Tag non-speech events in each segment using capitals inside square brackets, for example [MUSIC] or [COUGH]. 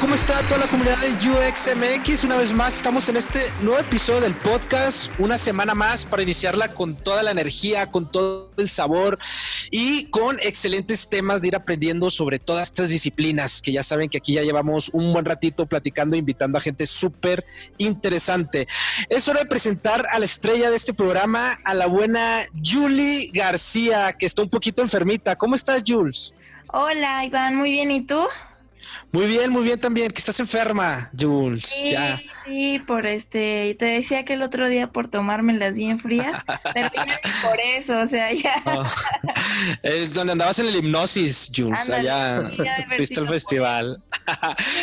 ¿Cómo está toda la comunidad de UXMX? Una vez más, estamos en este nuevo episodio del podcast, una semana más para iniciarla con toda la energía, con todo el sabor y con excelentes temas de ir aprendiendo sobre todas estas disciplinas, que ya saben que aquí ya llevamos un buen ratito platicando, invitando a gente súper interesante. Es hora de presentar a la estrella de este programa, a la buena Julie García, que está un poquito enfermita. ¿Cómo estás, Jules? Hola, Iván, muy bien, ¿y tú? Muy bien, muy bien también, que estás enferma, Jules. Sí, ya. Sí, por este, te decía que el otro día por tomármelas bien frías, pero ya [LAUGHS] por eso, o sea, ya. Es donde andabas en el hipnosis, Jules, Ándale, allá sí, [LAUGHS] fuiste al festival.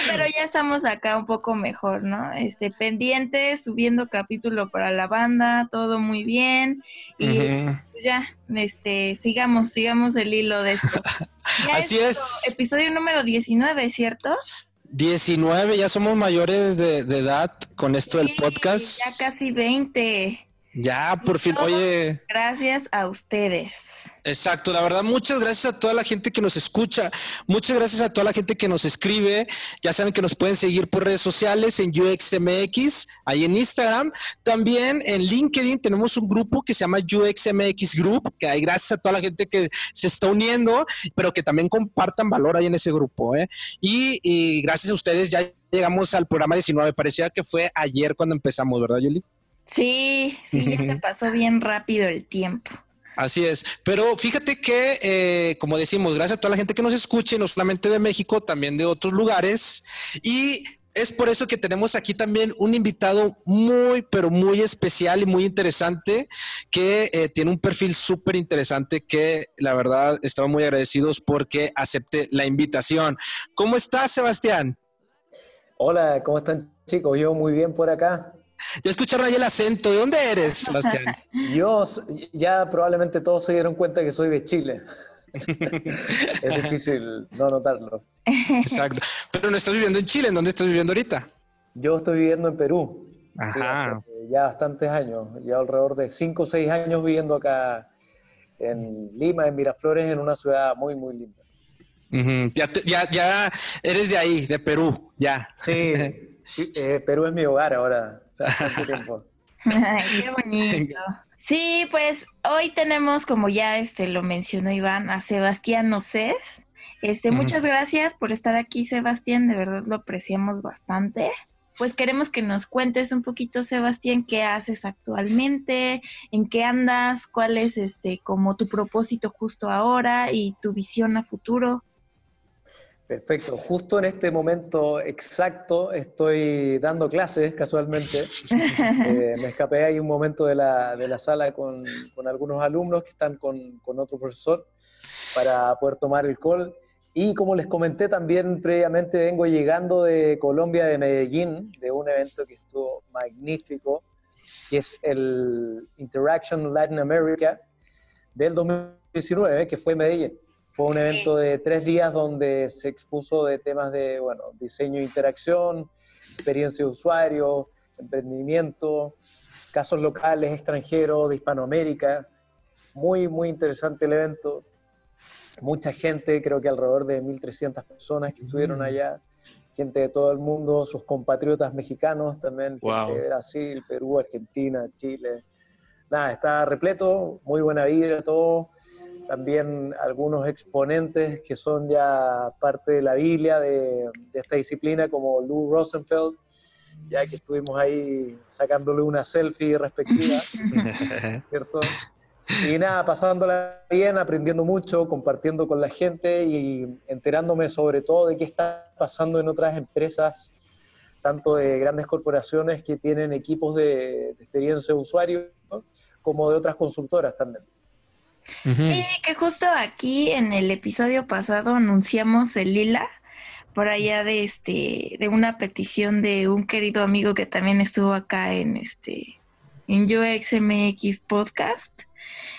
Pero ya estamos acá un poco mejor, ¿no? Este, pendientes, subiendo capítulo para la banda, todo muy bien. Y pues ya, este, sigamos, sigamos el hilo de esto. [LAUGHS] Ya Así es. Episodio número 19, ¿cierto? 19, ya somos mayores de, de edad con esto del podcast. Ya casi 20. Ya, por fin. Oye, Gracias a ustedes. exacto. La verdad, muchas gracias a toda la gente que nos escucha. Muchas gracias a toda la gente que nos escribe. Ya saben que nos pueden seguir por redes sociales en UXMX, ahí en Instagram. También en LinkedIn tenemos un grupo que se llama UXMX Group, que hay gracias a toda la gente que se está uniendo, pero que también compartan valor ahí en ese grupo. ¿eh? Y, y gracias a ustedes ya llegamos al programa 19. Parecía que fue ayer cuando empezamos, ¿verdad, Yuli? Sí, sí, ya se [LAUGHS] pasó bien rápido el tiempo. Así es, pero fíjate que, eh, como decimos, gracias a toda la gente que nos escuche, no solamente de México, también de otros lugares. Y es por eso que tenemos aquí también un invitado muy, pero muy especial y muy interesante, que eh, tiene un perfil súper interesante que la verdad estamos muy agradecidos porque acepte la invitación. ¿Cómo estás, Sebastián? Hola, ¿cómo están chicos? Yo muy bien por acá. [LAUGHS] Ya escucharon ahí el acento. ¿De dónde eres, Sebastián? [LAUGHS] Yo ya probablemente todos se dieron cuenta que soy de Chile. [LAUGHS] es difícil no notarlo. Exacto. Pero no estás viviendo en Chile, ¿en dónde estás viviendo ahorita? Yo estoy viviendo en Perú. Sí, hace ya bastantes años, ya alrededor de 5 o 6 años viviendo acá en Lima, en Miraflores, en una ciudad muy, muy linda. Ujú, Ya, te- ya, ya eres de ahí, de Perú, ya. Sí, sí, eh, Perú es mi hogar ahora, sea, [LAUGHS] hace mucho tiempo. [LAUGHS] Ay, qué bonito. Sí, pues hoy tenemos, como ya este lo mencionó Iván, a Sebastián Nocés. Este, muchas gracias por estar aquí, Sebastián, de verdad lo apreciamos bastante. Pues queremos que nos cuentes un poquito, Sebastián, qué haces actualmente, en qué andas, cuál es este como tu propósito justo ahora y tu visión a futuro. Perfecto, justo en este momento exacto estoy dando clases casualmente. [LAUGHS] Eh, me escapé ahí un momento de la, de la sala con, con algunos alumnos que están con, con otro profesor para poder tomar el call. Y como les comenté también previamente, vengo llegando de Colombia, de Medellín, de un evento que estuvo magnífico, que es el Interaction Latin America del 2019, que fue en Medellín. Fue un Sí. evento de tres días donde se expuso de temas de bueno, diseño e interacción, experiencia de usuario, emprendimiento, casos locales, extranjeros, de Hispanoamérica. Muy, muy interesante el evento. Mucha gente, creo que alrededor de 1.300 personas que estuvieron Mm. allá. Gente de todo el mundo, sus compatriotas mexicanos también, Wow. gente de Brasil, Perú, Argentina, Chile. Nada, está repleto, muy buena vida, todo. También algunos exponentes que son ya parte de la Biblia de, de esta disciplina, como Lou Rosenfeld, ya que estuvimos ahí sacándole una selfie respectiva, [LAUGHS] ¿cierto? Y nada, pasándola bien, aprendiendo mucho, compartiendo con la gente y enterándome sobre todo de qué está pasando en otras empresas, tanto de grandes corporaciones que tienen equipos de, de experiencia de usuario, ¿no? como de otras consultoras también. Sí, que justo aquí en el episodio pasado anunciamos el lila por allá de este de una petición de un querido amigo que también estuvo acá en este en UXMX podcast.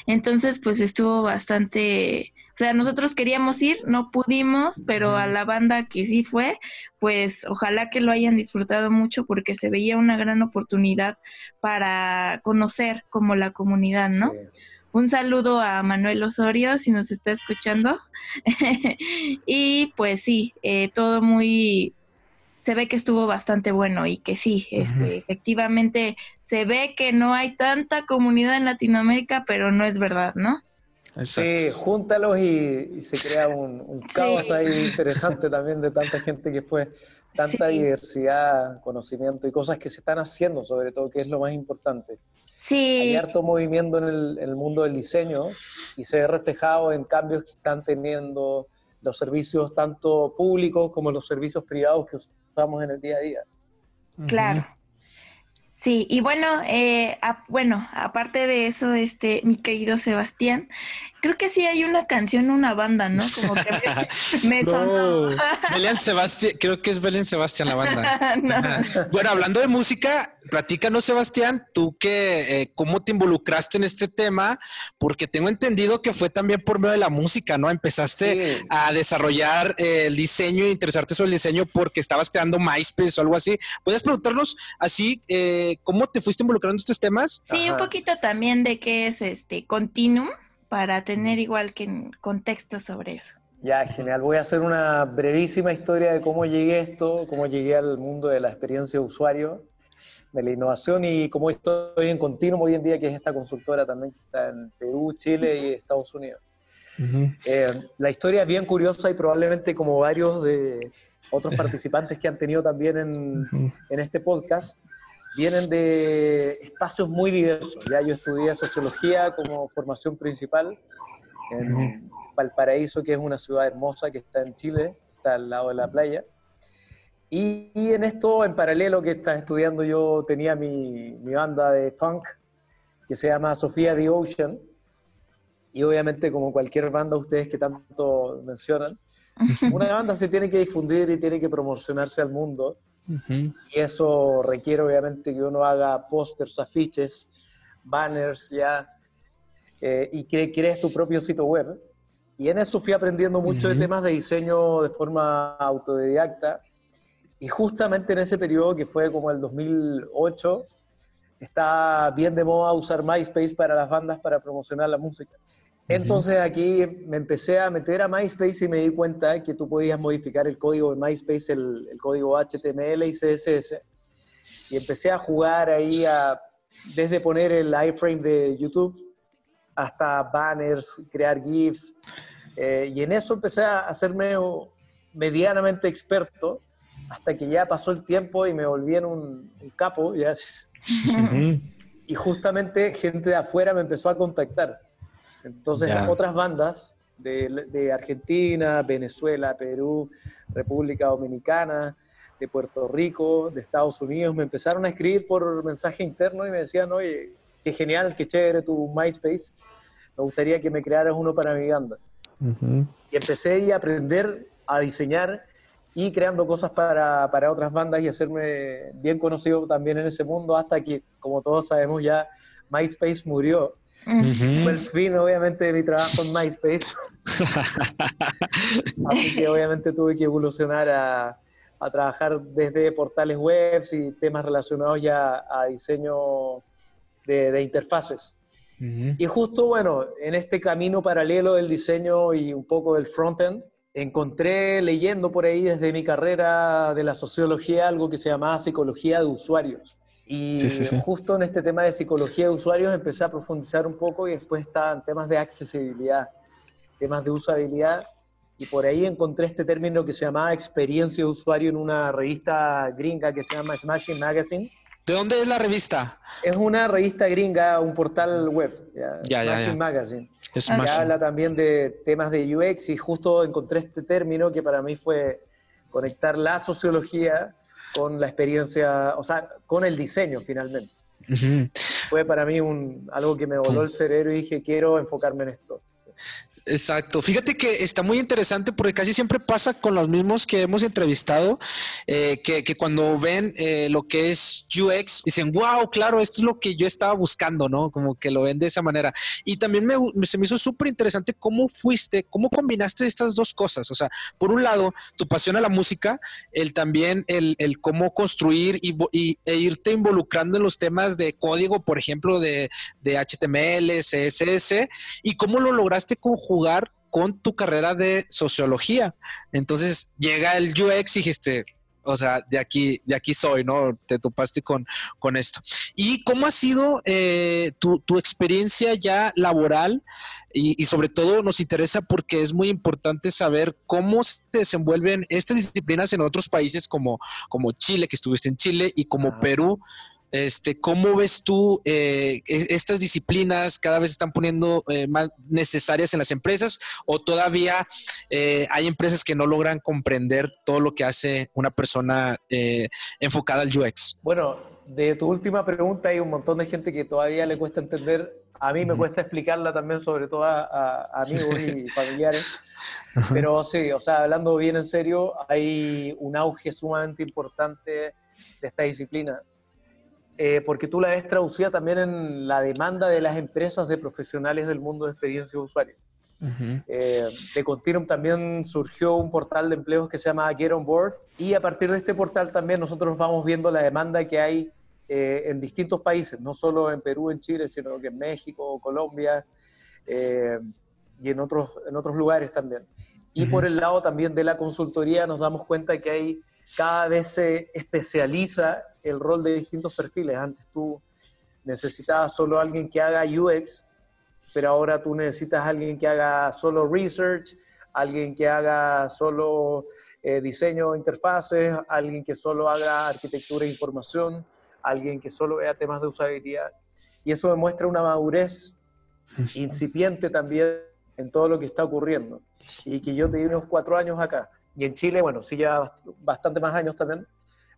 Entonces, pues estuvo bastante, o sea, nosotros queríamos ir, no pudimos, pero a la banda que sí fue, pues ojalá que lo hayan disfrutado mucho porque se veía una gran oportunidad para conocer como la comunidad, ¿no? Un saludo a Manuel Osorio si nos está escuchando. [LAUGHS] y pues sí, eh, todo muy, se ve que estuvo bastante bueno y que sí, este, efectivamente se ve que no hay tanta comunidad en Latinoamérica, pero no es verdad, ¿no? Sí, júntalos y, se crea un, caos ahí interesante también de tanta gente que fue, tanta diversidad, conocimiento y cosas que se están haciendo sobre todo, que es lo más importante. Sí. Hay harto movimiento en el, en el mundo del diseño y se ve reflejado en cambios que están teniendo los servicios tanto públicos como los servicios privados que usamos en el día a día. Claro. Sí, y bueno, eh, bueno, aparte de eso, este, mi querido Sebastián, creo que sí hay una canción, una banda, ¿no? Como que [LAUGHS] me, Belén Sebastián, creo que es Belén Sebastián la banda. [LAUGHS] Bueno, hablando de música, platícanos, Sebastián, tú que, eh, cómo te involucraste en este tema, porque tengo entendido que fue también por medio de la música, ¿no? Empezaste a desarrollar eh, el diseño e interesarte sobre el diseño porque estabas creando MySpace o algo así. ¿Puedes preguntarnos así, eh, cómo te fuiste involucrando en estos temas? Sí, un poquito también de qué es este Continuum para tener igual que contexto sobre eso. Ya, genial. Voy a hacer una brevísima historia de cómo llegué a esto, cómo llegué al mundo de la experiencia de usuario, de la innovación y cómo estoy en continuo hoy en día, que es esta consultora también que está en Perú, Chile y Estados Unidos. Eh, la historia es bien curiosa y probablemente como varios de otros [LAUGHS] participantes que han tenido también en, en este podcast, vienen de espacios muy diversos. Ya yo estudié sociología como formación principal en Valparaíso, que es una ciudad hermosa que está en Chile, está al lado de la playa. Y, en esto, en paralelo que estás estudiando, yo tenía mi, mi banda de punk que se llama Sofía the Ocean. Y obviamente, como cualquier banda, ustedes que tanto mencionan, [LAUGHS] una banda se tiene que difundir y tiene que promocionarse al mundo. Y eso requiere obviamente que uno haga pósters, afiches, banners ya, eh, y que crees tu propio sitio web. Y en eso fui aprendiendo mucho de temas de diseño de forma autodidacta. Y justamente en ese periodo, que fue como el 2008, está bien de moda usar MySpace para las bandas para promocionar la música. Entonces aquí me empecé a meter a MySpace y me di cuenta que tú podías modificar el código de MySpace, el, código HTML y CSS. Y empecé a jugar ahí a, desde poner el iframe de YouTube hasta banners, crear GIFs. Eh, y en eso empecé a hacerme medianamente experto hasta que ya pasó el tiempo y me volví en un, capo. Ya. [LAUGHS] y justamente gente de afuera me empezó a contactar entonces, otras bandas de, Argentina, Venezuela, Perú, República Dominicana, de Puerto Rico, de Estados Unidos, me empezaron a escribir por mensaje interno y me decían, oye, qué genial, qué chévere tu MySpace, me gustaría que me crearas uno para mi banda. Y empecé a aprender a diseñar y creando cosas para, para, otras bandas y hacerme bien conocido también en ese mundo hasta que, como todos sabemos, ya MySpace murió. Fue el fin, obviamente, de mi trabajo en MySpace. [LAUGHS] Así que, obviamente, tuve que evolucionar a, a, trabajar desde portales web y temas relacionados ya a diseño de, de interfaces. Y justo, bueno, en este camino paralelo del diseño y un poco del frontend, encontré leyendo por ahí desde mi carrera de la sociología algo que se llamaba psicología de usuarios. Y justo en este tema de psicología de usuarios empecé a profundizar un poco y después estaban temas de accesibilidad, temas de usabilidad. Y por ahí encontré este término que se llamaba experiencia de usuario en una revista gringa que se llama Smashing Magazine. ¿De dónde es la revista? Es una revista gringa, un portal web, ya, Smashing Magazine. Que habla también de temas de UX y justo encontré este término que para mí fue conectar la sociología con la experiencia, o sea, con el diseño finalmente. fue para mí un, algo que me voló el cerebro y dije, quiero enfocarme en esto. Exacto. Fíjate que está muy interesante porque casi siempre pasa con los mismos que hemos entrevistado, eh, que, cuando ven eh, lo que es UX, dicen, wow, claro, esto es lo que yo estaba buscando, ¿no? Como que lo ven de esa manera. Y también me, se me hizo súper interesante cómo fuiste, cómo combinaste estas dos cosas. O sea, por un lado, tu pasión a la música, el también el, el cómo construir y, e irte involucrando en los temas de código, por ejemplo, de, de HTML, CSS, y cómo lo lograste conjugar jugar con tu carrera de sociología. Entonces llega el UX y dijiste, o sea, de aquí, de aquí soy, ¿no? Te topaste con, con esto. ¿Y cómo ha sido eh, tu, experiencia ya laboral? Y, sobre todo nos interesa porque es muy importante saber cómo se desenvuelven estas disciplinas en otros países como, como Chile, que estuviste en Chile, y como Perú, este, ¿Cómo ves tú eh, e-, estas disciplinas cada vez están poniendo eh, más necesarias en las empresas o todavía eh, hay empresas que no logran comprender todo lo que hace una persona enfocada al UX? Bueno, de tu última pregunta hay un montón de gente que todavía le cuesta entender. A mí me cuesta explicarla también, sobre todo a, amigos y [LAUGHS] familiares. Pero sí, o sea, hablando bien en serio, hay un auge sumamente importante de esta disciplina eh, porque tú la ves traducida también en la demanda de las empresas de profesionales del mundo de experiencia de usuario. Eh, de Continuum también surgió un portal de empleos que se llama Get On Board y a partir de este portal también nosotros vamos viendo la demanda que hay eh, en distintos países, no solo en Perú, en Chile, sino que en México, Colombia y en otros, en otros lugares también. Y por el lado también de la consultoría nos damos cuenta que hay cada vez se especializa el rol de distintos perfiles. Antes tú necesitabas solo alguien que haga UX, pero ahora tú necesitas alguien que haga solo research, alguien que haga solo eh, diseño de interfaces, alguien que solo haga arquitectura e información, alguien que solo vea temas de usabilidad. Y eso demuestra una madurez incipiente también en todo lo que está ocurriendo. Y que yo te di unos cuatro años acá. Y en Chile, bueno, sí ya bastante más años también,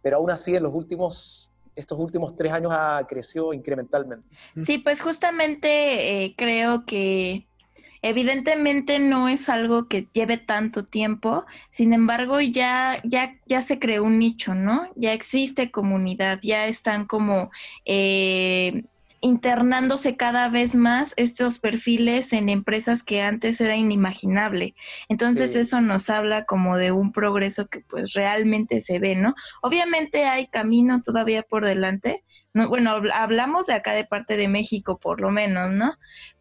pero aún así en los últimos estos últimos tres años ha crecido incrementalmente. Sí, pues justamente eh, creo que evidentemente no es algo que lleve tanto tiempo, sin embargo ya, ya, ya se creó un nicho, ¿no? Ya existe comunidad, ya están como eh, internándose cada vez más estos perfiles en empresas que antes era inimaginable. Entonces eso nos habla como de un progreso que pues realmente se ve, ¿no? Obviamente hay camino todavía por delante. No, bueno, hablamos de acá de parte de México por lo menos, ¿no?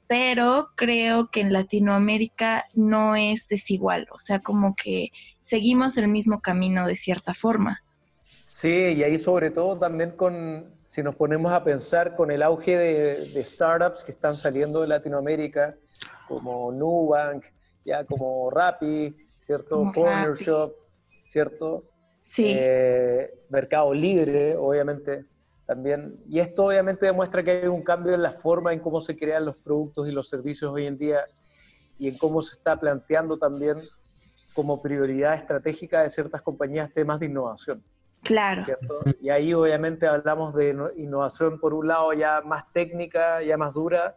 Pero creo que en Latinoamérica no es desigual, o sea, como que seguimos el mismo camino de cierta forma. Sí, y ahí sobre todo también con, si nos ponemos a pensar con el auge de, startups que están saliendo de Latinoamérica, como Nubank, ya como Rappi, ¿cierto? Corner Shop, ¿cierto? Sí. Eh, Mercado Libre, obviamente, también. Y esto obviamente demuestra que hay un cambio en la forma en cómo se crean los productos y los servicios hoy en día y en cómo se está planteando también como prioridad estratégica de ciertas compañías temas de innovación. Claro. Y ahí obviamente hablamos de innovación por un lado ya más técnica, ya más dura,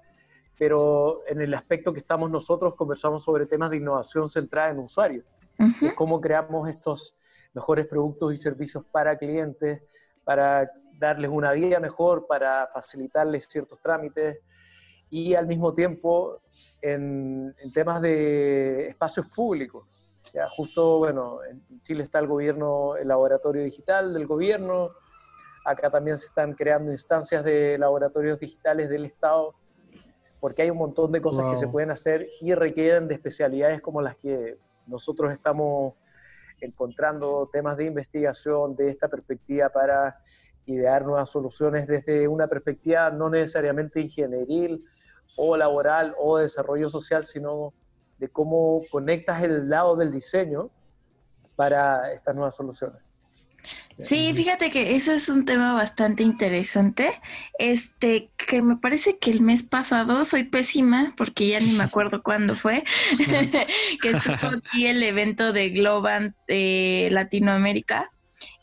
pero en el aspecto que estamos nosotros conversamos sobre temas de innovación centrada en usuarios. Es cómo creamos estos mejores productos y servicios para clientes, para darles una vida mejor, para facilitarles ciertos trámites y al mismo tiempo en temas de espacios públicos ya justo, bueno, en Chile está el gobierno, el laboratorio digital del gobierno, acá también se están creando instancias de laboratorios digitales del Estado, porque hay un montón de cosas que se pueden hacer y requieren de especialidades como las que nosotros estamos encontrando, temas de investigación de esta perspectiva para idear nuevas soluciones desde una perspectiva no necesariamente ingenieril o laboral o desarrollo social, sino de cómo conectas el lado del diseño para estas nuevas soluciones. Sí, fíjate que eso es un tema bastante interesante. Este, que me parece que el mes pasado soy pésima porque ya ni me [LAUGHS] acuerdo cuándo fue, [LAUGHS] que estuvo aquí el evento de Globant de Latinoamérica.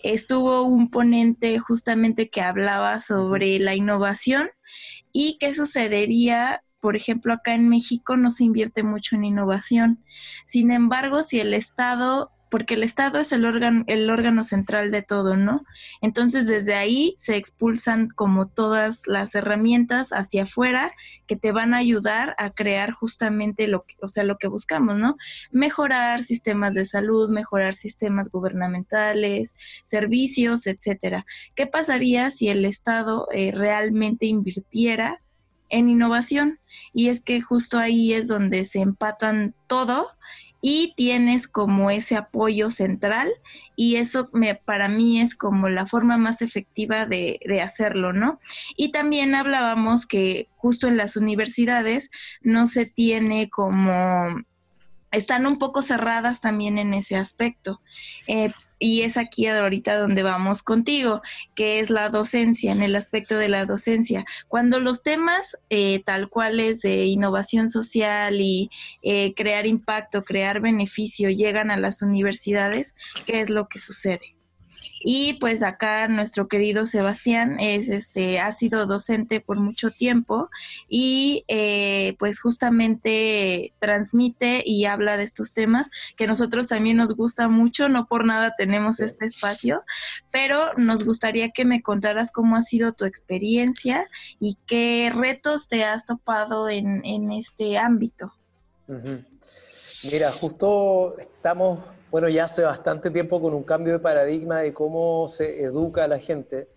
Estuvo un ponente justamente que hablaba sobre la innovación ¿Y qué sucedería por ejemplo, acá en México no se invierte mucho en innovación. Sin embargo, si el Estado porque el Estado es el órgano, el órgano central de todo, ¿no? Entonces desde ahí se expulsan como todas las herramientas hacia afuera que te van a ayudar a crear justamente lo que, o sea, lo que buscamos, ¿no? Mejorar sistemas de salud, mejorar sistemas gubernamentales, servicios, etcétera. ¿Qué pasaría si el Estado eh, realmente invirtiera en innovación? Y es que justo ahí es donde se empatan todo y tienes como ese apoyo central y eso me, para mí es como la forma más efectiva de, de, hacerlo, ¿no? Y también hablábamos que justo en las universidades no se tiene como están un poco cerradas también en ese aspecto. Eh, y es aquí ahorita donde vamos contigo, que es la docencia, en el aspecto de la docencia. Cuando los temas eh, tal cuales de innovación social y eh, crear impacto, crear beneficio llegan a las universidades, ¿qué es lo que sucede? Y pues acá nuestro querido Sebastián es este, ha sido docente por mucho tiempo y eh, pues justamente transmite y habla de estos temas que nosotros también nos gusta mucho, no por nada tenemos este espacio, pero nos gustaría que me contaras cómo ha sido tu experiencia y qué retos te has topado en, en este ámbito. Mira, justo estamos bueno, ya hace bastante tiempo con un cambio de paradigma de cómo se educa a la gente,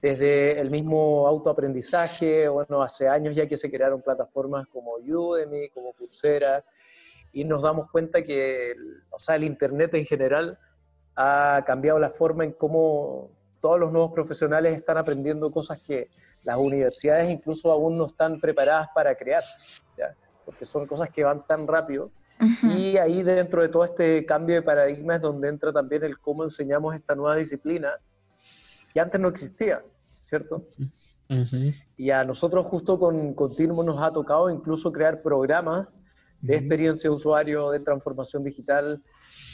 desde el mismo autoaprendizaje, bueno, hace años ya que se crearon plataformas como Udemy, como Coursera, y nos damos cuenta que, o sea, el Internet en general ha cambiado la forma en cómo todos los nuevos profesionales están aprendiendo cosas que las universidades incluso aún no están preparadas para crear, ¿ya? porque son cosas que van tan rápido y ahí dentro de todo este cambio de paradigma es donde entra también el cómo enseñamos esta nueva disciplina que antes no existía, ¿cierto? Y a nosotros justo con Continuum nos ha tocado incluso crear programas de experiencia de usuario, de transformación digital,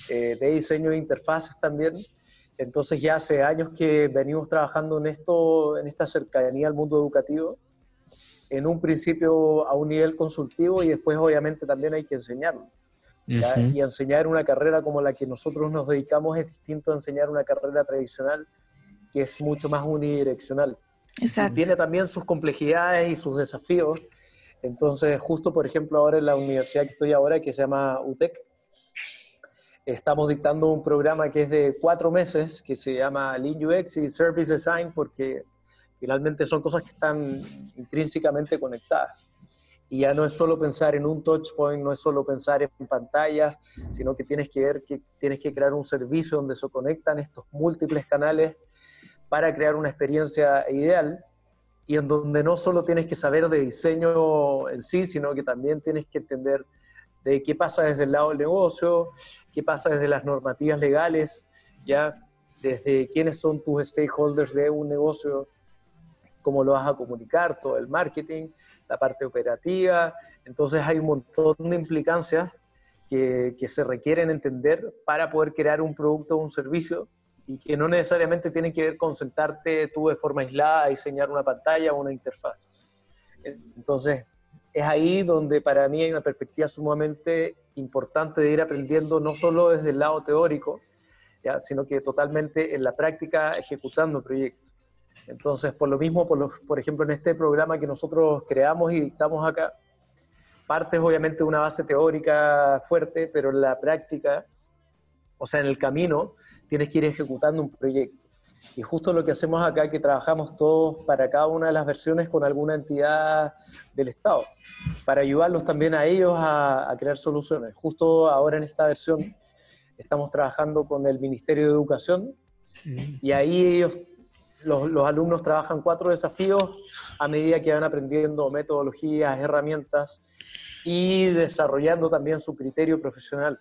eh, de diseño de interfaces también. Entonces ya hace años que venimos trabajando en esto, en esta cercanía al mundo educativo en un principio a un nivel consultivo y después obviamente también hay que enseñarlo. Y enseñar una carrera como la que nosotros nos dedicamos es distinto a enseñar una carrera tradicional que es mucho más unidireccional. Exacto. tiene también sus complejidades y sus desafíos. Entonces, justo por ejemplo ahora en la universidad que estoy ahora, que se llama UTEC, estamos dictando un programa que es de cuatro meses, que se llama Lean UX y Service Design, porque Finalmente son cosas que están intrínsecamente conectadas. Y ya no es solo pensar en un touch point, no es solo pensar en pantallas, sino que tienes que ver que tienes que crear un servicio donde se conectan estos múltiples canales para crear una experiencia ideal y en donde no solo tienes que saber de diseño en sí, sino que también tienes que entender de qué pasa desde el lado del negocio, qué pasa desde las normativas legales, ya desde quiénes son tus stakeholders de un negocio, cómo lo vas a comunicar, todo el marketing, la parte operativa. Entonces hay un montón de implicancias que, se requieren entender para poder crear un producto o un servicio y que no necesariamente tienen que ver con sentarte tú de forma aislada a diseñar una pantalla o una interfaz. Entonces, es ahí donde para mí hay una perspectiva sumamente importante de ir aprendiendo no solo desde el lado teórico, sino que totalmente en la práctica ejecutando proyectos. Entonces, por lo mismo, por, ejemplo, en este programa que nosotros creamos y dictamos acá, parte es obviamente una base teórica fuerte, pero en la práctica, o sea, en el camino, tienes que ir ejecutando un proyecto. Y justo lo que hacemos acá que trabajamos todos para cada una de las versiones con alguna entidad del Estado, para ayudarlos también a ellos a, a crear soluciones. Justo ahora en esta versión estamos trabajando con el Ministerio de Educación mm. y ahí ellos los, alumnos trabajan cuatro desafíos a medida que van aprendiendo metodologías, herramientas y desarrollando también su criterio profesional.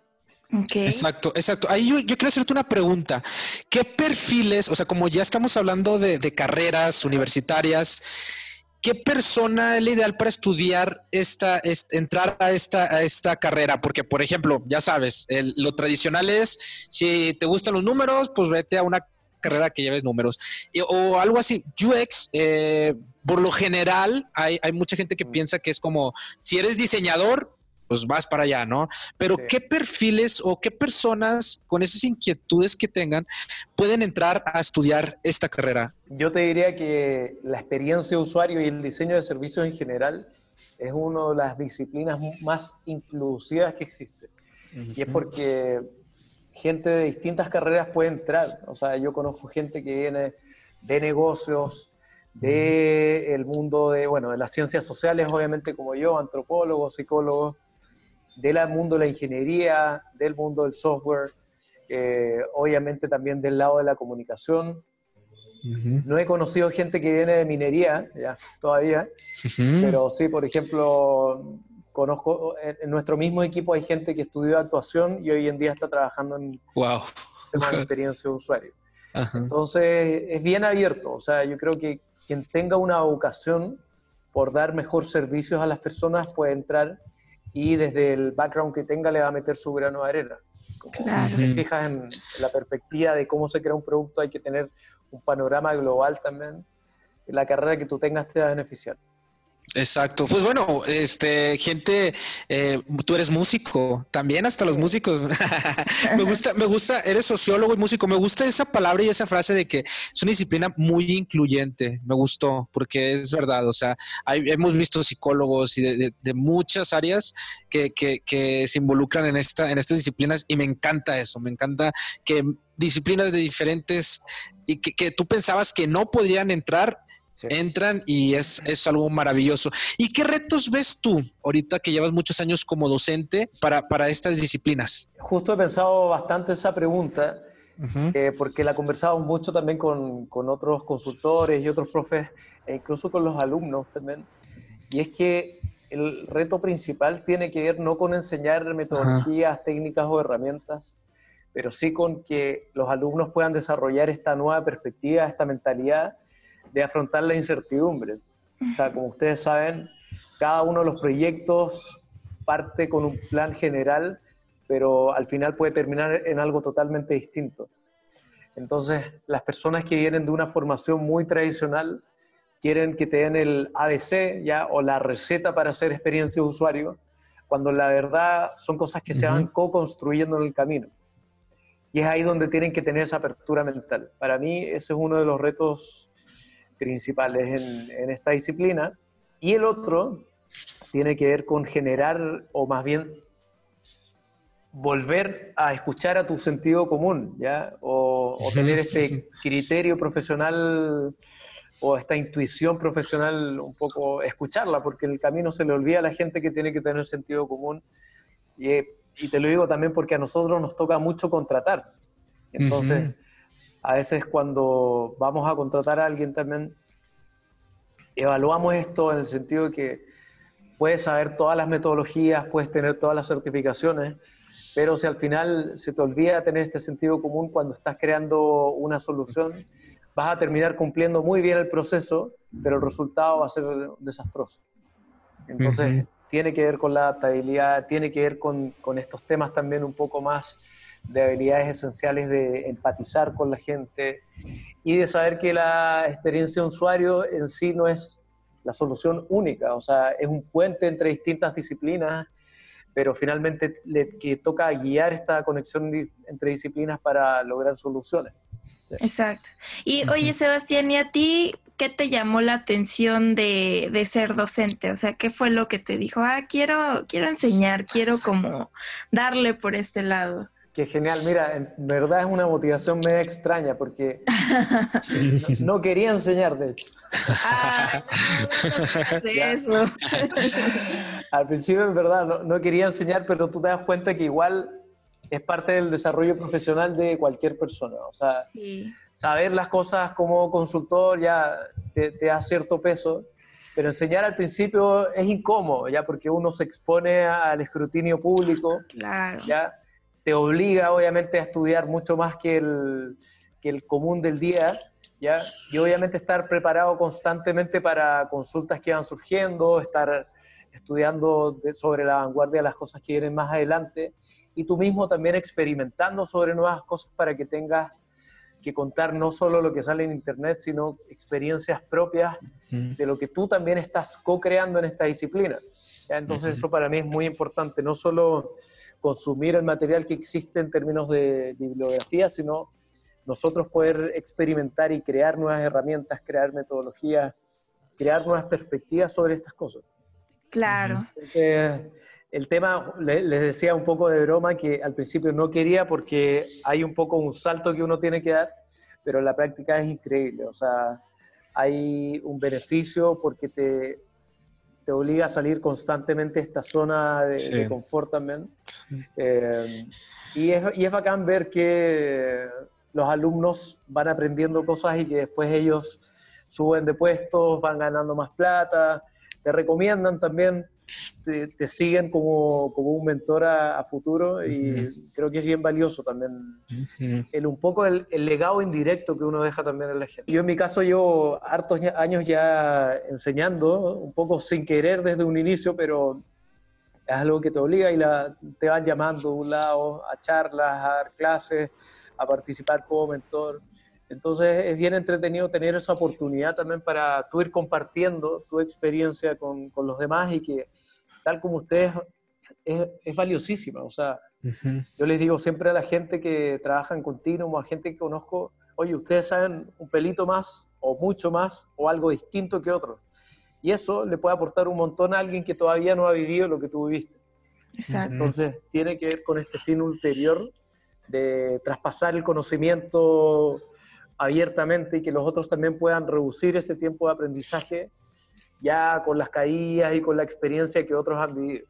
Exacto, exacto. Ahí yo, quiero hacerte una pregunta. ¿Qué perfiles, o sea, como ya estamos hablando de, carreras universitarias, ¿qué persona es la ideal para estudiar esta, entrar a esta, a esta carrera? Porque, por ejemplo, ya sabes, lo tradicional es, si te gustan los números, pues vete a una carrera que lleves números. o algo así. UX, eh, por lo general hay, hay mucha gente que piensa que es como, si eres diseñador, pues vas para allá, ¿no? Pero ¿qué perfiles o qué personas con esas inquietudes que tengan pueden entrar a estudiar esta carrera? Yo te diría que la experiencia de usuario y el diseño de servicios en general es una de las disciplinas más inclusivas que existe. Y es porque gente de distintas carreras puede entrar. O sea, yo conozco gente que viene de negocios, de el mundo de, bueno, de las ciencias sociales, obviamente como yo, antropólogos, psicólogos, del mundo de la ingeniería, del mundo del software, eh, obviamente también del lado de la comunicación. No he conocido gente que viene de minería, ya, todavía, pero sí, por ejemplo, conozco, en, nuestro mismo equipo hay gente que estudió actuación y hoy en día está trabajando en wow. temas de [LAUGHS] experiencia de usuario. Entonces, es bien abierto, o sea, yo creo que quien tenga una vocación por dar mejor servicios a las personas puede entrar y desde el background que tenga le va a meter su grano de arena. Como si te fijas en la perspectiva de cómo se crea un producto, hay que tener un panorama global también. La carrera que tú tengas te va a beneficiar. Exacto. Pues bueno, este, gente, eh, tú eres músico, también hasta los músicos. [LAUGHS] me gusta, me gusta, eres sociólogo y músico. Me gusta esa palabra y esa frase de que es una disciplina muy incluyente. Me gustó, porque es verdad. O sea, hemos visto psicólogos y de, muchas áreas que, que, que, se involucran en esta, en estas disciplinas, y me encanta eso. Me encanta que disciplinas de diferentes y que, que tú pensabas que no podrían entrar entran y es, es, algo maravilloso. ¿Y qué retos ves tú ahorita que llevas muchos años como docente para, para estas disciplinas? Justo he pensado bastante esa pregunta, eh, porque la conversado mucho también con, con, otros consultores y otros profes, e incluso con los alumnos también. Y es que el reto principal tiene que ver no con enseñar metodologías, técnicas o herramientas, pero sí con que los alumnos puedan desarrollar esta nueva perspectiva, esta mentalidad de afrontar la incertidumbre. O sea, como ustedes saben, cada uno de los proyectos parte con un plan general, pero al final puede terminar en algo totalmente distinto. Entonces, las personas que vienen de una formación muy tradicional quieren que te den el ABC ya o la receta para hacer experiencia de usuario, cuando la verdad son cosas que se van co-construyendo en el camino. Y es ahí donde tienen que tener esa apertura mental. Para mí ese es uno de los retos principales en, esta disciplina. Y el otro tiene que ver con generar, o más bien volver a escuchar a tu sentido común, ¿ya? O, tener este criterio profesional o esta intuición profesional, un poco escucharla, porque en el camino se le olvida a la gente que tiene que tener sentido común. Y, y te lo digo también porque a nosotros nos toca mucho contratar. Entonces, a veces cuando vamos a contratar a alguien también, evaluamos esto en el sentido de que puedes saber todas las metodologías, puedes tener todas las certificaciones, pero si al final se te olvida tener este sentido común cuando estás creando una solución, vas a terminar cumpliendo muy bien el proceso, pero el resultado va a ser desastroso. Entonces, tiene que ver con la adaptabilidad, tiene que ver con, con estos temas también un poco más de habilidades esenciales de empatizar con la gente y de saber que la experiencia de usuario en sí no es la solución única, o sea, es un puente entre distintas disciplinas, pero finalmente le que toca guiar esta conexión entre disciplinas para lograr soluciones. Exacto. Y oye, Sebastián, ¿y a ti qué te llamó la atención de, de, ser docente? O sea, ¿qué fue lo que te dijo? Ah, quiero, quiero enseñar, quiero como darle por este lado. Qué genial, mira, en verdad es una motivación media extraña porque [LAUGHS] no, quería enseñar, de hecho. Ah, eso. Al principio, en verdad, no, quería enseñar, pero tú te das cuenta que igual es parte del desarrollo profesional de cualquier persona. O sea, saber las cosas como consultor ya te, te, da cierto peso, pero enseñar al principio es incómodo, ya porque uno se expone al escrutinio público. Claro. ¿ya? Te obliga obviamente a estudiar mucho más que el, que el común del día, ¿ya? Y obviamente estar preparado constantemente para consultas que van surgiendo, estar estudiando sobre la vanguardia de las cosas que vienen más adelante y tú mismo también experimentando sobre nuevas cosas para que tengas que contar no solo lo que sale en Internet, sino experiencias propias de lo que tú también estás co-creando en esta disciplina. Entonces eso para mí es muy importante, no solo consumir el material que existe en términos de bibliografía, sino nosotros poder experimentar y crear nuevas herramientas, crear metodologías, crear nuevas perspectivas sobre estas cosas. Claro. el tema, les decía un poco de broma que al principio no quería porque hay un poco un salto que uno tiene que dar, pero la práctica es increíble. O sea, hay un beneficio porque te, te obliga a salir constantemente de esta zona de, confort también. Eh, y, es, y es bacán ver que los alumnos van aprendiendo cosas y que después ellos suben de puestos, van ganando más plata, te recomiendan también, te, siguen como, como, un mentor a, futuro y creo que es bien valioso también el, un poco el, legado indirecto que uno deja también en la gente. Yo en mi caso llevo hartos años ya enseñando, un poco sin querer desde un inicio, pero es algo que te obliga y la, te van llamando de un lado a charlas, a dar clases a participar como mentor. Entonces es bien entretenido tener esa oportunidad también para tú ir compartiendo tu experiencia con, con los demás y que tal como ustedes es, es valiosísima. O sea, yo les digo siempre a la gente que trabaja en continuo, a gente que conozco, oye, ustedes saben un pelito más o mucho más o algo distinto que otros. Y eso le puede aportar un montón a alguien que todavía no ha vivido lo que tú viviste. Exacto. Entonces tiene que ver con este fin ulterior de traspasar el conocimiento abiertamente y que los otros también puedan reducir ese tiempo de aprendizaje ya con las caídas y con la experiencia que otros han vivido.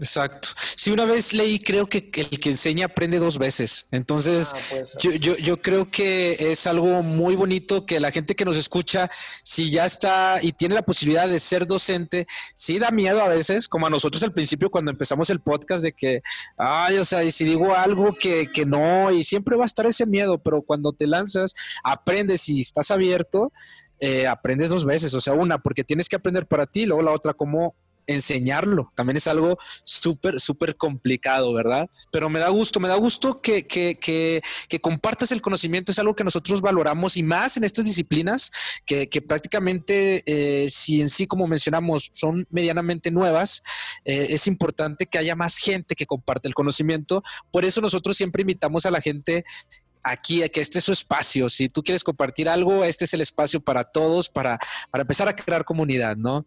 Exacto. Sí, una vez leí, creo que el que enseña aprende dos veces. Entonces, ah, yo, yo, yo, creo que es algo muy bonito que la gente que nos escucha, si ya está y tiene la posibilidad de ser docente, sí da miedo a veces, como a nosotros al principio cuando empezamos el podcast, de que, ay, o sea, y si digo algo que, que no, y siempre va a estar ese miedo, pero cuando te lanzas, aprendes y estás abierto, eh, aprendes dos veces, o sea, una, porque tienes que aprender para ti, luego la otra, cómo enseñarlo. También es algo súper, súper complicado, ¿verdad? Pero me da gusto, me da gusto que, que, que, que, compartas el conocimiento. Es algo que nosotros valoramos y más en estas disciplinas que, prácticamente, eh, si en sí, como mencionamos, son medianamente nuevas, eh, es importante que haya más gente que comparte el conocimiento. Por eso nosotros siempre invitamos a la gente aquí, que este es su espacio. Si tú quieres compartir algo, este es el espacio para todos, para, para empezar a crear comunidad, ¿no?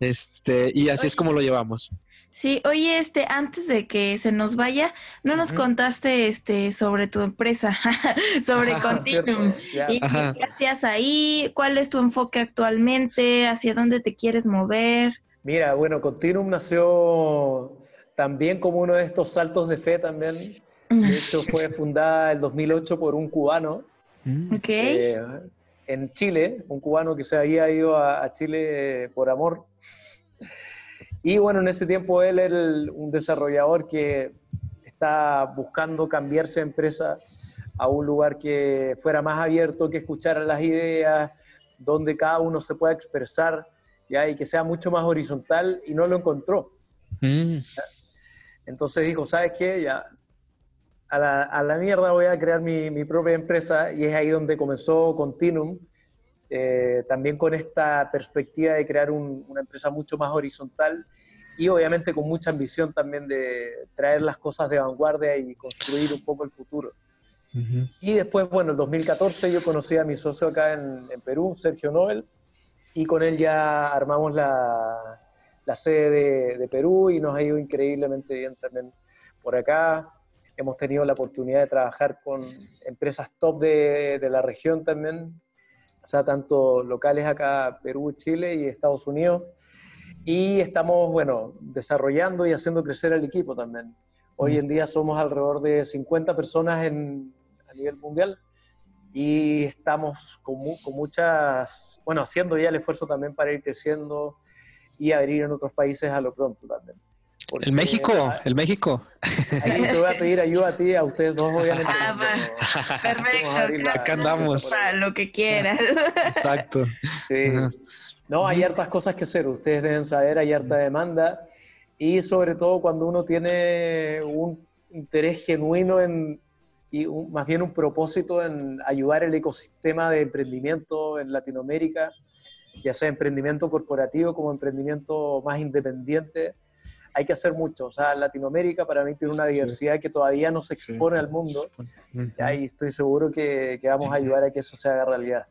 Este, y así es como lo llevamos. Sí, oye, este, antes de que se nos vaya, no nos contaste este sobre tu empresa, [LAUGHS] sobre Continuum. ¿Y qué hacías ahí? ¿Cuál es tu enfoque actualmente? ¿Hacia dónde te quieres mover? Mira, bueno, Continuum nació también como uno de estos saltos de fe también. De hecho, fue fundada en 2008 por un cubano. Ok. Eh, en Chile, un cubano que se había ido a, Chile por amor. Y bueno, en ese tiempo él era un desarrollador que está buscando cambiarse de empresa a un lugar que fuera más abierto, que escuchara las ideas, donde cada uno se pueda expresar ¿ya? y que sea mucho más horizontal y no lo encontró. Mm. Entonces dijo, ¿sabes qué? Ya, a la, a la, mierda voy a crear mi, mi, propia empresa y es ahí donde comenzó Continuum, eh, también con esta perspectiva de crear una empresa mucho más horizontal y obviamente con mucha ambición también de traer las cosas de vanguardia y construir un poco el futuro. Y después, bueno, en 2014 yo conocí a mi socio acá en, en Perú, Sergio Nobel, y con él ya armamos la, la sede de, de Perú y nos ha ido increíblemente bien también por acá Hemos tenido la oportunidad de trabajar con empresas top de, de la región también, o sea, tanto locales acá, Perú, Chile y Estados Unidos. Y estamos, bueno, desarrollando y haciendo crecer el equipo también. Hoy en día somos alrededor de 50 personas en, a nivel mundial y estamos con, con, muchas, bueno, haciendo ya el esfuerzo también para ir creciendo y abrir en otros países a lo pronto también el México, el México. Ahí te voy a pedir ayuda a ti, a ustedes dos, obviamente. Ah, Perfecto. Acá andamos. Para lo que quieras. Exacto. Sí. No, hay hartas cosas que hacer. Ustedes deben saber, hay harta demanda. Y sobre todo cuando uno tiene un interés genuino en, y más bien un propósito en ayudar el ecosistema de emprendimiento en Latinoamérica, ya sea emprendimiento corporativo como emprendimiento más independiente. Hay que hacer mucho. O sea, Latinoamérica para mí tiene una diversidad que todavía no se expone al mundo. Y ahí estoy seguro que, que vamos a ayudar a que eso se haga realidad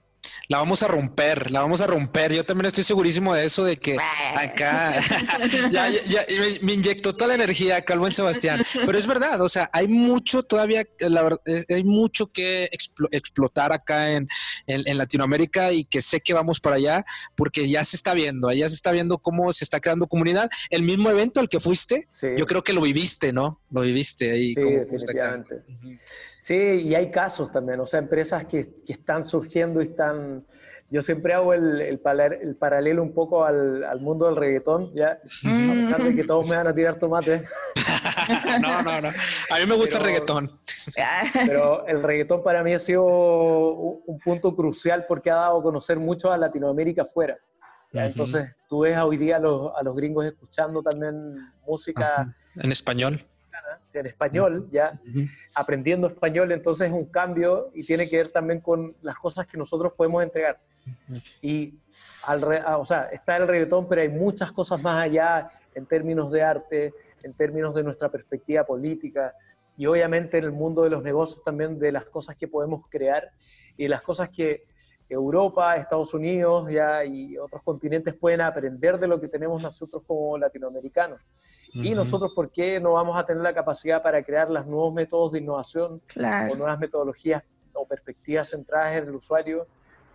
la vamos a romper, la vamos a romper. Yo también estoy segurísimo de eso, de que acá [LAUGHS] ya, ya, me, inyectó toda la energía acá el buen Sebastián. Pero es verdad, o sea, hay mucho todavía, la verdad, hay mucho que explotar acá en, en, Latinoamérica y que sé que vamos para allá porque ya se está viendo, ya se está viendo cómo se está creando comunidad. El mismo evento al que fuiste, yo creo que lo viviste, ¿no? Lo viviste ahí. Sí, definitivamente. Sí, y hay casos también, o sea, empresas que, que están surgiendo y están... Yo siempre hago el, el, el paralelo un poco al, al, mundo del reggaetón, ¿ya? A pesar de que todos me van a tirar tomate. [LAUGHS] no, no, no. A mí me gusta el reggaetón. [LAUGHS] pero el reggaetón para mí ha sido un punto crucial porque ha dado a conocer mucho a Latinoamérica afuera. Entonces, tú ves hoy día a los, a los gringos escuchando también música... En español en español, ya aprendiendo español, entonces es un cambio y tiene que ver también con las cosas que nosotros podemos entregar. Y al ah, o sea, está el reggaetón, pero hay muchas cosas más allá en términos de arte, en términos de nuestra perspectiva política y obviamente en el mundo de los negocios también de las cosas que podemos crear y las cosas que Europa, Estados Unidos ya, y otros continentes pueden aprender de lo que tenemos nosotros como latinoamericanos. Y nosotros, ¿por qué no vamos a tener la capacidad para crear los nuevos métodos de innovación o nuevas metodologías o perspectivas centradas en el usuario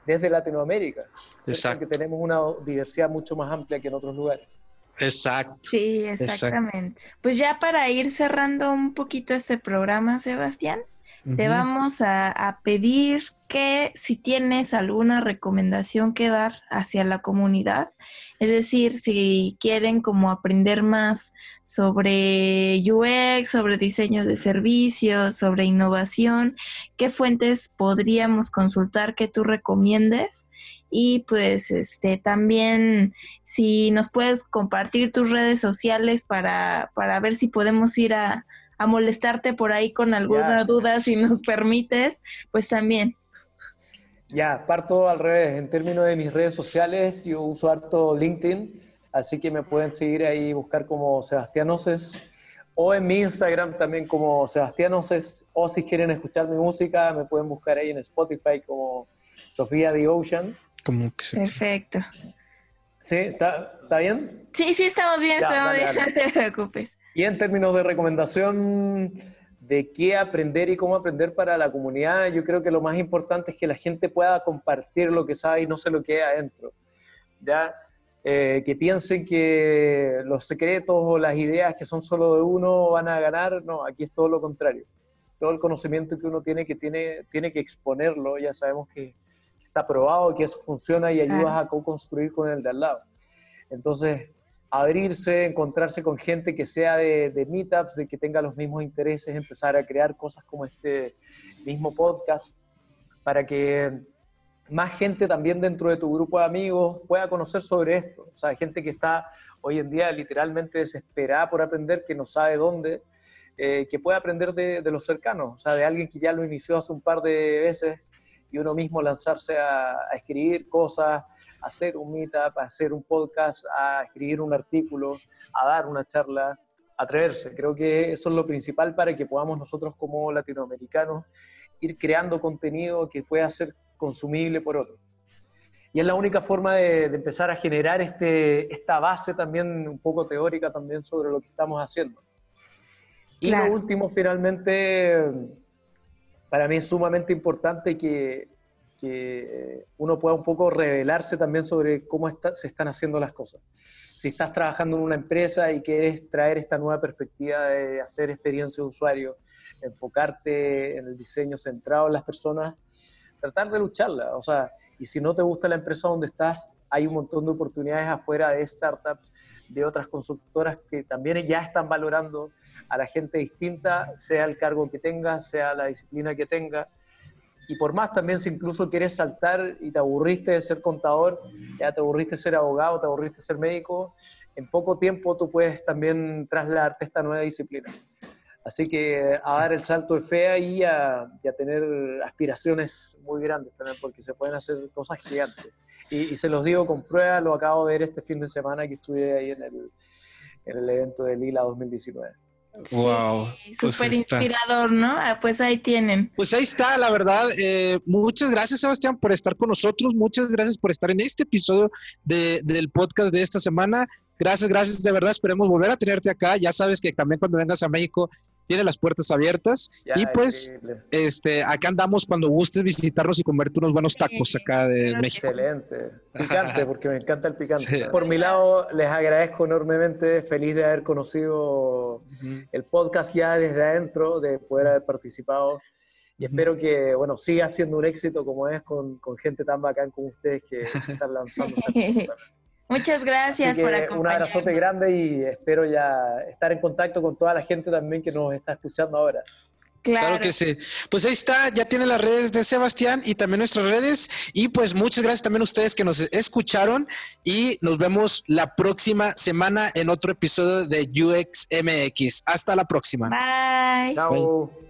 desde Latinoamérica? Exacto. Que tenemos una diversidad mucho más amplia que en otros lugares. Exacto. Sí, exactamente. Pues ya para ir cerrando un poquito este programa, Sebastián, te vamos a, pedir que si tienes alguna recomendación que dar hacia la comunidad, es decir, si quieren como aprender más sobre UX, sobre diseño de servicios, sobre innovación, qué fuentes podríamos consultar que tú recomiendes. Y pues este también si nos puedes compartir tus redes sociales para, para ver si podemos ir a, a molestarte por ahí con alguna duda, si nos permites, pues también. Ya, parto al revés. En términos de mis redes sociales, yo uso harto LinkedIn, así que me pueden seguir ahí y buscar como Sebastián Oces. O en mi Instagram también como Sebastián Oces. O si quieren escuchar mi música, me pueden buscar ahí en Spotify como Sofía The Ocean. Como que Perfecto. ¿Sí? ¿Está, bien? Sí, sí, estamos bien, estamos bien, [LAUGHS] no te preocupes. Y en términos de recomendación de qué aprender y cómo aprender para la comunidad, yo creo que lo más importante es que la gente pueda compartir lo que sabe y no se lo quede adentro. ¿ya? Eh, que piensen que los secretos o las ideas que son solo de uno van a ganar, no, aquí es todo lo contrario. Todo el conocimiento que uno tiene que tiene, tiene que exponerlo, ya sabemos que está probado, que eso funciona y ayudas a co-construir con el de al lado. Entonces, abrirse, encontrarse con gente que sea de, meetups, de que tenga los mismos intereses, empezar a crear cosas como este mismo podcast, para que más gente también dentro de tu grupo de amigos pueda conocer sobre esto. O sea, gente que está hoy en día literalmente desesperada por aprender, que no sabe dónde, eh, que pueda aprender de, de los cercanos, o sea, de alguien que ya lo inició hace un par de veces y uno mismo lanzarse a, escribir cosas, a hacer un meetup, a hacer un podcast, a escribir un artículo, a dar una charla, atreverse. Creo que eso es lo principal para que podamos nosotros como latinoamericanos ir creando contenido que pueda ser consumible por otros. Y es la única forma de, empezar a generar este, esta base también un poco teórica también sobre lo que estamos haciendo. Y lo último, finalmente, para mí es sumamente importante que, uno pueda un poco revelarse también sobre cómo se están haciendo las cosas. Si estás trabajando en una empresa y quieres traer esta nueva perspectiva de hacer experiencia de usuario, enfocarte en el diseño centrado en las personas, tratar de lucharla. O sea, y si no te gusta la empresa donde estás, hay un montón de oportunidades afuera de startups, de otras consultoras que también ya están valorando a la gente distinta, sea el cargo que tenga, sea la disciplina que tenga. Y por más también si incluso quieres saltar y te aburriste de ser contador, ya te aburriste de ser abogado, te aburriste de ser médico, en poco tiempo tú puedes también trasladarte esta nueva disciplina. Así que a dar el salto de fe y a, tener aspiraciones muy grandes también, porque se pueden hacer cosas gigantes. Y, se los digo con prueba, lo acabo de ver este fin de semana que estuve ahí en el, en el evento de Lila 2019. wow. Pues súper inspirador, ¿no? Ah, pues ahí tienen. Pues ahí está, la verdad. Eh, muchas gracias, Sebastián, por estar con nosotros. Muchas gracias por estar en este episodio de, del podcast de esta semana. Gracias, gracias, de verdad. Esperemos volver a tenerte acá. Ya sabes que también cuando vengas a México tiene las puertas abiertas. y pues, este, acá andamos cuando gustes visitarnos y comerte unos buenos tacos acá de México. Excelente. Picante, porque me encanta el picante. Por mi lado, les agradezco enormemente. Feliz de haber conocido el podcast ya desde adentro, de poder haber participado. Y espero que, bueno, siga siendo un éxito como es con, con gente tan bacán como ustedes que [LAUGHS] están lanzando. [LAUGHS] Muchas gracias por acompañarnos. Un abrazote grande y espero ya estar en contacto con toda la gente también que nos está escuchando ahora. Claro. que sí. Pues ahí está, ya tiene las redes de Sebastián y también nuestras redes. Y pues muchas gracias también a ustedes que nos escucharon y nos vemos la próxima semana en otro episodio de UXMX. Hasta la próxima. Bye. Chao.